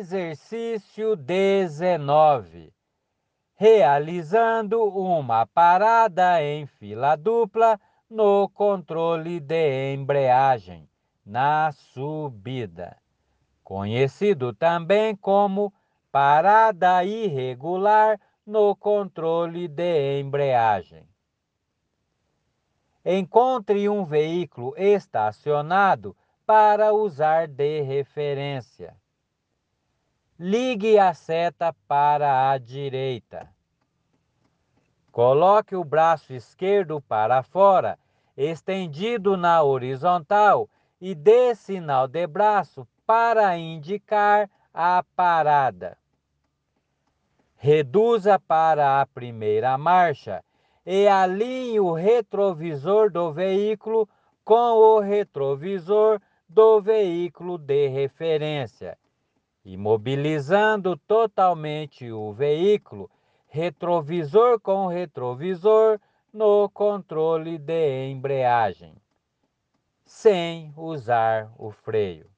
Exercício 19. Realizando uma parada em fila dupla no controle de embreagem na subida, conhecido também como parada irregular no controle de embreagem. Encontre um veículo estacionado para usar de referência. Ligue a seta para a direita. Coloque o braço esquerdo para fora, estendido na horizontal, e dê sinal de braço para indicar a parada. Reduza para a primeira marcha e alinhe o retrovisor do veículo com o retrovisor do veículo de referência, imobilizando totalmente o veículo, retrovisor com retrovisor, no controle de embreagem, sem usar o freio.